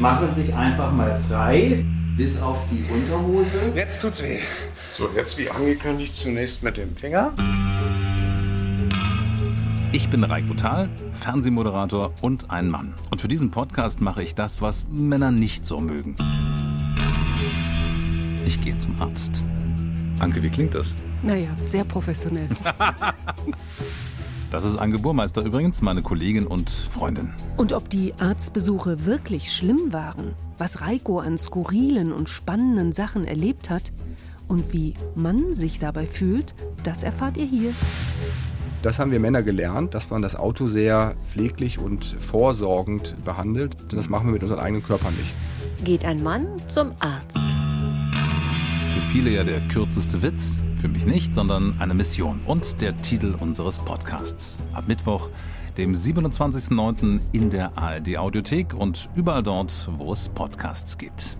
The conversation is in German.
machen sich einfach mal frei, bis auf die Unterhose. Jetzt tut's weh. So, jetzt wie angekündigt zunächst mit dem Finger. Ich bin Raiko Thal, Fernsehmoderator und ein Mann. Und für diesen Podcast mache ich das, was Männer nicht so mögen. Ich gehe zum Arzt. Anke, wie klingt das? Naja, sehr professionell. Das ist Anke Burmeister übrigens, meine Kollegin und Freundin. Und ob die Arztbesuche wirklich schlimm waren, was Reiko an skurrilen und spannenden Sachen erlebt hat und wie man sich dabei fühlt, das erfahrt ihr hier. Das haben wir Männer gelernt, dass man das Auto sehr pfleglich und vorsorgend behandelt. Das machen wir mit unseren eigenen Körpern nicht. Geht ein Mann zum Arzt. Für viele ja der kürzeste Witz, für mich nicht, sondern eine Mission und der Titel unseres Podcasts. Ab Mittwoch, dem 27.09. in der ARD Audiothek und überall dort, wo es Podcasts gibt.